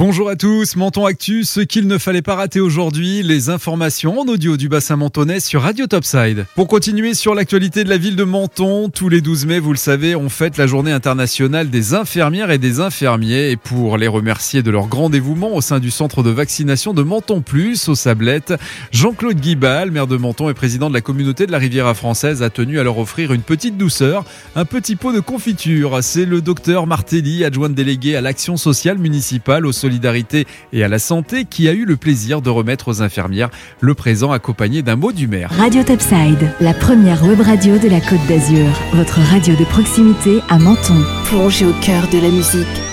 Bonjour à tous, Menton Actu, ce qu'il ne fallait pas rater aujourd'hui, les informations en audio du bassin mentonais sur Radio Topside. Pour continuer sur l'actualité de la ville de Menton, tous les 12 mai, vous le savez, on fête la journée internationale des infirmières et des infirmiers et pour les remercier de leur grand dévouement au sein du centre de vaccination de Menton Plus aux Sablettes, Jean-Claude Guibal, maire de Menton et président de la communauté de la Riviera française, a tenu à leur offrir une petite douceur, un petit pot de confiture. C'est le docteur Martelly, adjoint délégué à l'action sociale municipale au solidarité et à la santé qui a eu le plaisir de remettre aux infirmières le présent accompagné d'un mot du maire. Radio Topside, la première web radio de la Côte d'Azur. Votre radio de proximité à Menton. Plongez au cœur de la musique